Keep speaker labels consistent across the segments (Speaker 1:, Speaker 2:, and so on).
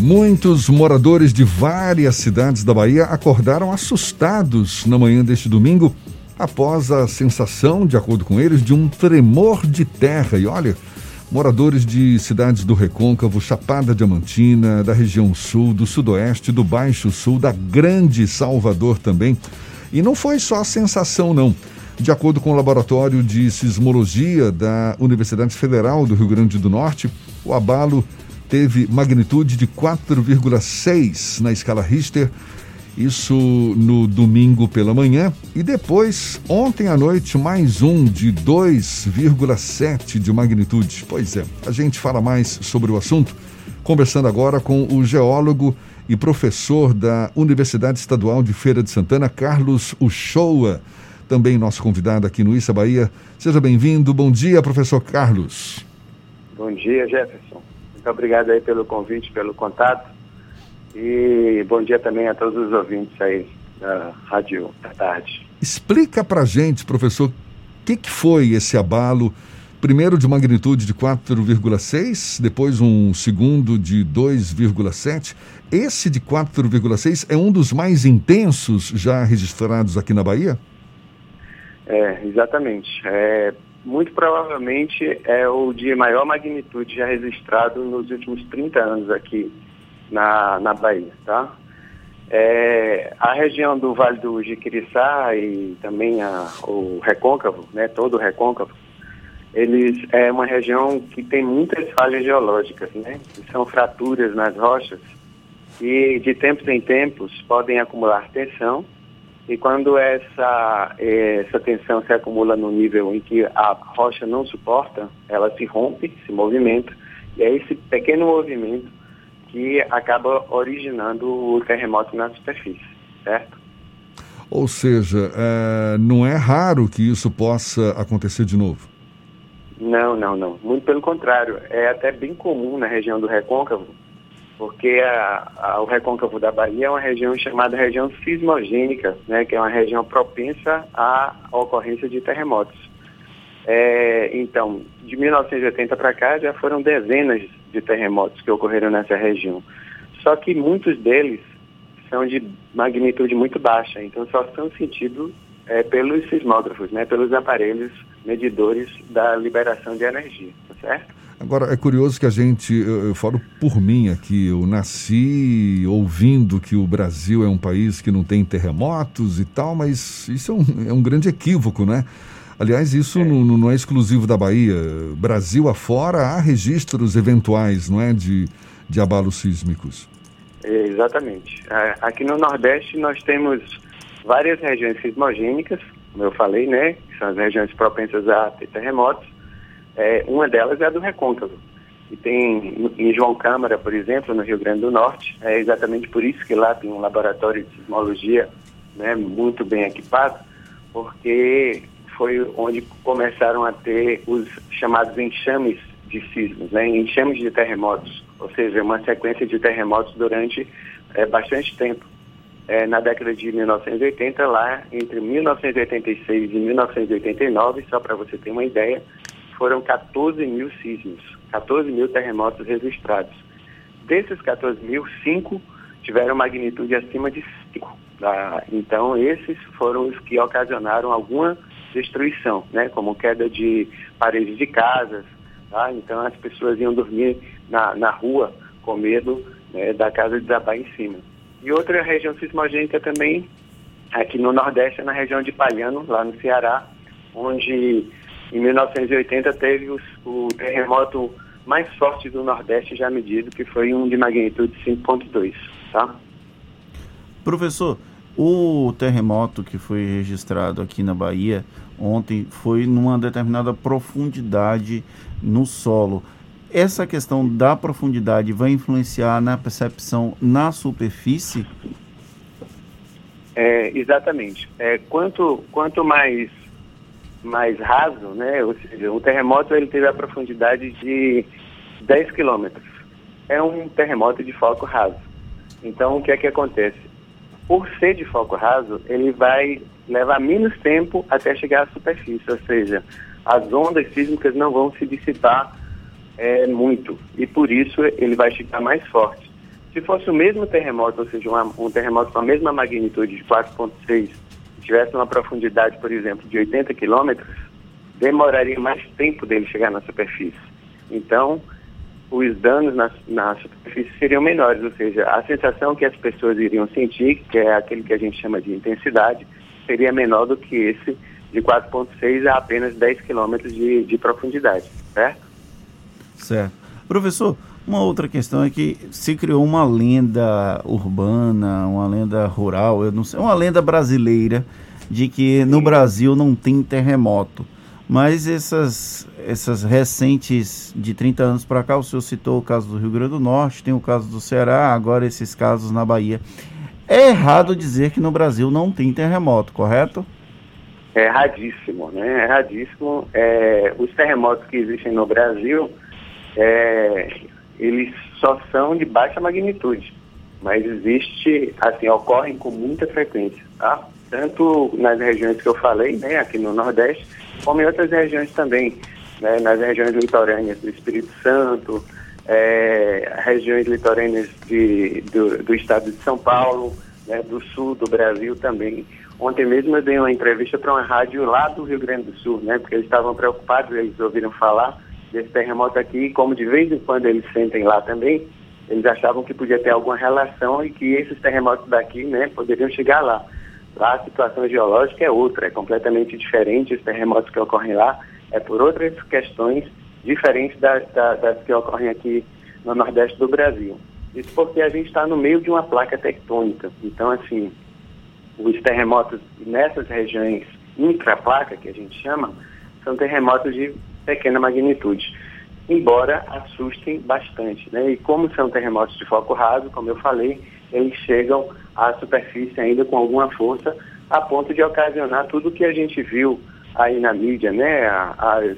Speaker 1: Muitos moradores de várias cidades da Bahia acordaram assustados na manhã deste domingo após a sensação, de acordo com eles, de um tremor de terra. E olha, moradores de cidades do Recôncavo, Chapada Diamantina, da região sul, do sudoeste, do Baixo Sul, da Grande Salvador também. E não foi só a sensação, não. De acordo com o Laboratório de Sismologia da Universidade Federal do Rio Grande do Norte, o abalo teve magnitude de 4,6 na escala Richter, isso no domingo pela manhã, e depois, ontem à noite, mais um de 2,7 de magnitude. Pois é, a gente fala mais sobre o assunto, conversando agora com o geólogo e professor da Universidade Estadual de Feira de Santana, Carlos Uchoa, também nosso convidado aqui no Issa Bahia. Seja bem-vindo. Bom dia, professor Carlos.
Speaker 2: Bom dia, Jefferson. Muito obrigado aí pelo convite, pelo contato. E bom dia também a todos os ouvintes aí da Rádio da Tarde.
Speaker 1: Explica pra gente, professor, o que, que foi esse abalo? Primeiro de magnitude de 4,6, depois um segundo de 2,7. Esse de 4,6 é um dos mais intensos já registrados aqui na Bahia?
Speaker 2: É, exatamente. É, muito provavelmente é o de maior magnitude já registrado nos últimos 30 anos aqui na, na Bahia, tá? É, a região do Vale do Jiquiriçá e também a, o Recôncavo, né, todo o Recôncavo, eles é uma região que tem muitas falhas geológicas, né? São fraturas nas rochas e de tempos em tempos podem acumular tensão e quando essa, essa tensão se acumula no nível em que a rocha não suporta, ela se rompe, se movimenta, e é esse pequeno movimento que acaba originando o terremoto na superfície, certo?
Speaker 1: Ou seja, é, não é raro que isso possa acontecer de novo?
Speaker 2: Não, não, não. Muito pelo contrário. É até bem comum na região do recôncavo porque a, a, o recôncavo da Bahia é uma região chamada região sismogênica, né, que é uma região propensa à ocorrência de terremotos. É, então, de 1980 para cá já foram dezenas de terremotos que ocorreram nessa região. Só que muitos deles são de magnitude muito baixa, então só são sentidos é, pelos sismógrafos, né, pelos aparelhos medidores da liberação de energia, tá certo?
Speaker 1: Agora, é curioso que a gente, eu, eu, falo por mim aqui, eu nasci ouvindo que o Brasil é um país que não tem terremotos e tal, mas isso é um, é um grande equívoco, né? Aliás, isso é. Não, não, é exclusivo da Bahia. Brasil afora há registros eventuais, não é, de, de abalos sísmicos.
Speaker 2: É, exatamente. Aqui no Nordeste nós temos várias regiões sismogênicas, como eu falei, né? São as regiões propensas a ter terremotos é, uma delas é a do recôncavo. E tem em João Câmara, por exemplo, no Rio Grande do Norte, é exatamente por isso que lá tem um laboratório de sismologia né, muito bem equipado, porque foi onde começaram a ter os chamados enxames de sismos, né, enxames de terremotos, ou seja, uma sequência de terremotos durante é, bastante tempo. É, na década de 1980, lá entre 1986 e 1989, só para você ter uma ideia, foram 14 mil sismos, 14 mil terremotos registrados. Desses 14 mil, 5 tiveram magnitude acima de 5. Tá? Então, esses foram os que ocasionaram alguma destruição, né? como queda de paredes de casas. Tá? Então, as pessoas iam dormir na, na rua com medo né, da casa desabar em cima. E outra região sismogênica também, aqui no Nordeste, é na região de Palhano, lá no Ceará, onde em 1980 teve o, o terremoto mais forte do Nordeste já medido, que foi um de magnitude 5.2, tá?
Speaker 3: Professor, o terremoto que foi registrado aqui na Bahia ontem foi numa determinada profundidade no solo. Essa questão da profundidade vai influenciar na percepção na superfície?
Speaker 2: É, exatamente. É, quanto, quanto mais mais raso, né? Ou seja, o terremoto ele teve a profundidade de 10 quilômetros. É um terremoto de foco raso. Então, o que é que acontece? Por ser de foco raso, ele vai levar menos tempo até chegar à superfície, ou seja, as ondas sísmicas não vão se dissipar é, muito e por isso ele vai chegar mais forte. Se fosse o mesmo terremoto, ou seja, um terremoto com a mesma magnitude de 4,6, tivesse uma profundidade, por exemplo, de 80 quilômetros, demoraria mais tempo dele chegar na superfície. Então, os danos na, na, superfície seriam menores, ou seja, a sensação que as pessoas iriam sentir, que é aquele que a gente chama de intensidade, seria menor do que esse de 4,6 a apenas 10 quilômetros de, de profundidade, certo?
Speaker 3: Certo. Professor, uma outra questão é que se criou uma lenda urbana, uma lenda rural, eu não sei, uma lenda brasileira de que no Brasil não tem terremoto. Mas essas, essas recentes de 30 anos para cá, o senhor citou o caso do Rio Grande do Norte, tem o caso do Ceará, agora esses casos na Bahia. É errado dizer que no Brasil não tem terremoto, correto?
Speaker 2: É erradíssimo, né? É erradíssimo. É, os terremotos que existem no Brasil, é, eles só são de baixa magnitude, mas existe, assim, ocorrem com muita frequência, tá? Tanto nas regiões que eu falei, né, aqui no Nordeste, como em outras regiões também, né, nas regiões litorâneas do Espírito Santo, é, regiões litorâneas de, do, do estado de São Paulo, né, do sul do Brasil também. Ontem mesmo eu dei uma entrevista para uma rádio lá do Rio Grande do Sul, né, porque eles estavam preocupados, eles ouviram falar desse terremoto aqui, como de vez em quando eles sentem lá também, eles achavam que podia ter alguma relação e que esses terremotos daqui, né, poderiam chegar lá. Lá a situação geológica é outra, é completamente diferente, os terremotos que ocorrem lá é por outras questões diferentes das, das, das que ocorrem aqui no Nordeste do Brasil. Isso porque a gente está no meio de uma placa tectônica. Então, assim, os terremotos nessas regiões intraplaca, que a gente chama, são terremotos de pequena magnitude, embora assustem bastante. Né? E como são terremotos de foco raso, como eu falei, eles chegam à superfície ainda com alguma força, a ponto de ocasionar tudo o que a gente viu aí na mídia, né? As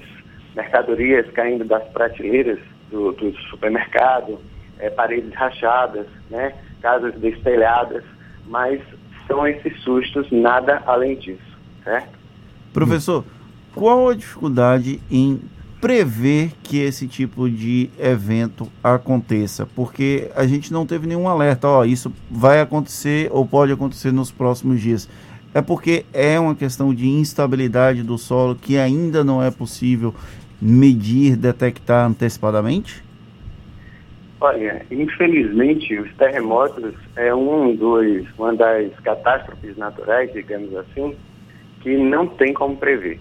Speaker 2: mercadorias caindo das prateleiras do, do supermercado, é, paredes rachadas, né? casas destelhadas, mas são esses sustos, nada além disso, certo?
Speaker 3: Professor, qual a dificuldade em prever que esse tipo de evento aconteça? Porque a gente não teve nenhum alerta, ó, isso vai acontecer ou pode acontecer nos próximos dias. É porque é uma questão de instabilidade do solo que ainda não é possível medir, detectar antecipadamente?
Speaker 2: Olha, infelizmente os terremotos é um dos, uma das catástrofes naturais, digamos assim, que não tem como prever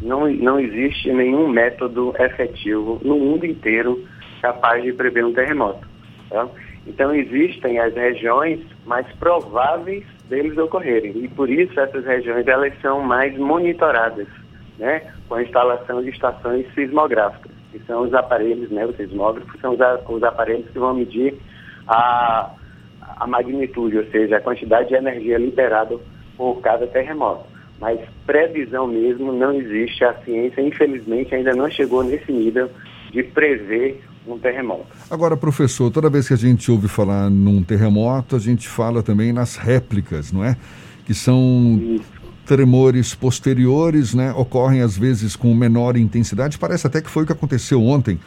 Speaker 2: não, não existe nenhum método efetivo no mundo inteiro capaz de prever um terremoto. Tá? Então existem as regiões mais prováveis deles ocorrerem e por isso essas regiões elas são mais monitoradas, né, com a instalação de estações sismográficas, que são os aparelhos, né, os sismógrafos são os, os aparelhos que vão medir a, a magnitude, ou seja, a quantidade de energia liberada por cada terremoto. Mas previsão mesmo não existe. A ciência, infelizmente, ainda não chegou nesse nível de prever um terremoto.
Speaker 1: Agora, professor, toda vez que a gente ouve falar num terremoto, a gente fala também nas réplicas, não é? Que são Isso. tremores posteriores, né? Ocorrem às vezes com menor intensidade. Parece até que foi o que aconteceu ontem.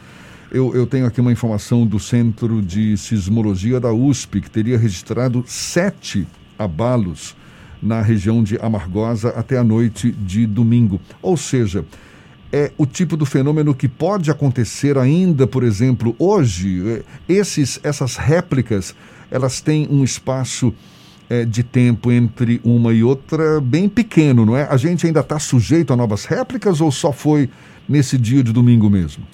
Speaker 1: Eu, eu tenho aqui uma informação do Centro de Sismologia da USP, que teria registrado sete abalos na região de Amargosa até a noite de domingo. Ou seja, é o tipo do fenômeno que pode acontecer ainda, por exemplo, hoje. É, esses, essas réplicas, elas têm um espaço é, de tempo entre uma e outra bem pequeno, não é? A gente ainda está sujeito a novas réplicas ou só foi nesse dia de domingo mesmo?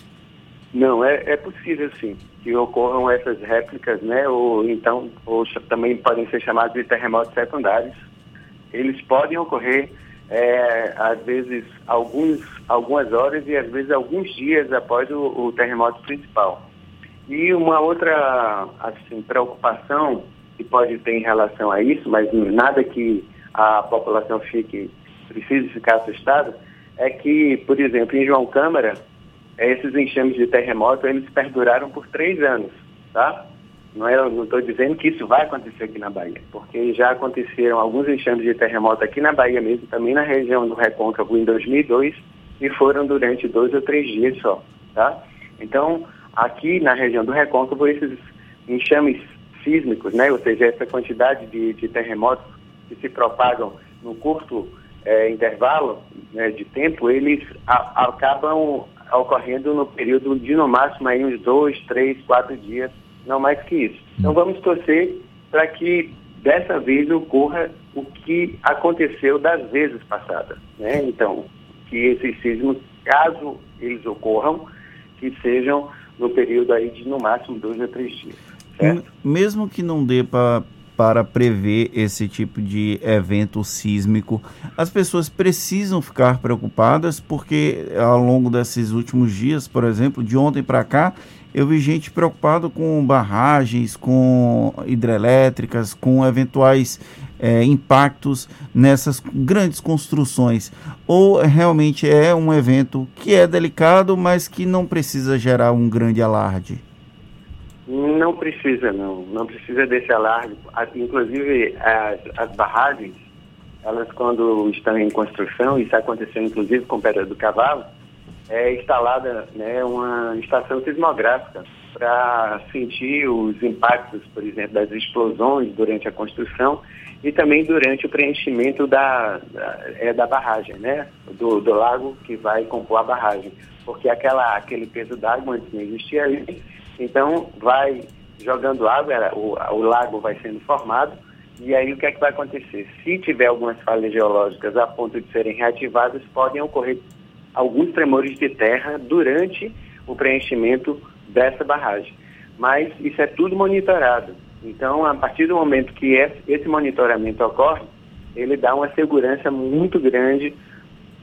Speaker 2: Não, é, é possível sim que ocorram essas réplicas, né? Ou então, ou também podem ser chamados de terremotos secundários, eles podem ocorrer, é, às vezes, alguns, algumas horas e às vezes alguns dias após o, o terremoto principal. E uma outra assim, preocupação que pode ter em relação a isso, mas nada que a população fique, precise ficar assustada, é que, por exemplo, em João Câmara, esses enxames de terremoto, eles perduraram por três anos, tá? Não é, estou dizendo que isso vai acontecer aqui na Bahia, porque já aconteceram alguns enxames de terremoto aqui na Bahia mesmo, também na região do Recôncavo em 2002, e foram durante dois ou três dias só, tá? Então, aqui na região do Recôncavo, esses enxames sísmicos, né? ou seja, essa quantidade de, de terremotos que se propagam no curto é, intervalo né, de tempo, eles a, acabam ocorrendo no período de no máximo aí uns dois, três, quatro dias, não mais que isso. Então vamos torcer para que dessa vez ocorra o que aconteceu das vezes passadas. Né? Então, que esses sismos, caso eles ocorram, que sejam no período aí de no máximo dois a três dias. Certo?
Speaker 3: Mesmo que não dê para para prever esse tipo de evento sísmico. As pessoas precisam ficar preocupadas porque ao longo desses últimos dias, por exemplo, de ontem para cá, eu vi gente preocupada com barragens, com hidrelétricas, com eventuais é, impactos nessas grandes construções. Ou realmente é um evento que é delicado, mas que não precisa gerar um grande alarde?
Speaker 2: Não precisa, não. Não precisa desse alarde. Inclusive, as, as barragens, elas quando estão em construção, isso aconteceu inclusive com Pedra do Cavalo, é instalada né, uma estação sismográfica para sentir os impactos, por exemplo, das explosões durante a construção e também durante o preenchimento da, da, é, da barragem, né, do, do lago que vai compor a barragem. Porque aquela, aquele peso d'água antes não existia ali, então vai jogando água, o, o lago vai sendo formado, e aí o que é que vai acontecer? Se tiver algumas falhas geológicas a ponto de serem reativadas, podem ocorrer alguns tremores de terra durante o preenchimento dessa barragem. Mas isso é tudo monitorado. Então, a partir do momento que esse monitoramento ocorre, ele dá uma segurança muito grande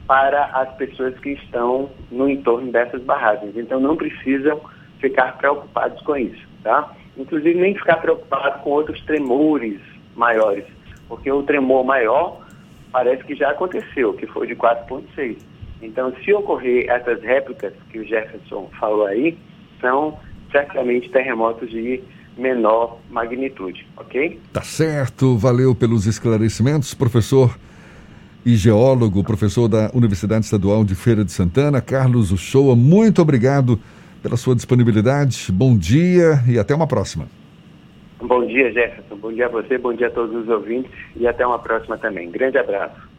Speaker 2: para as pessoas que estão no entorno dessas barragens. Então, não precisam ficar preocupados com isso, tá? Inclusive, nem ficar preocupado com outros tremores maiores, porque o tremor maior parece que já aconteceu, que foi de 4,6. Então, se ocorrer essas réplicas que o Jefferson falou aí, são certamente terremotos de menor magnitude, ok?
Speaker 1: Tá certo, valeu pelos esclarecimentos, professor e geólogo, professor da Universidade Estadual de Feira de Santana, Carlos Uchoa, muito obrigado pela sua disponibilidade, bom dia e até uma próxima.
Speaker 2: Bom dia, Jefferson, bom dia a você, bom dia a todos os ouvintes e até uma próxima também. Grande abraço.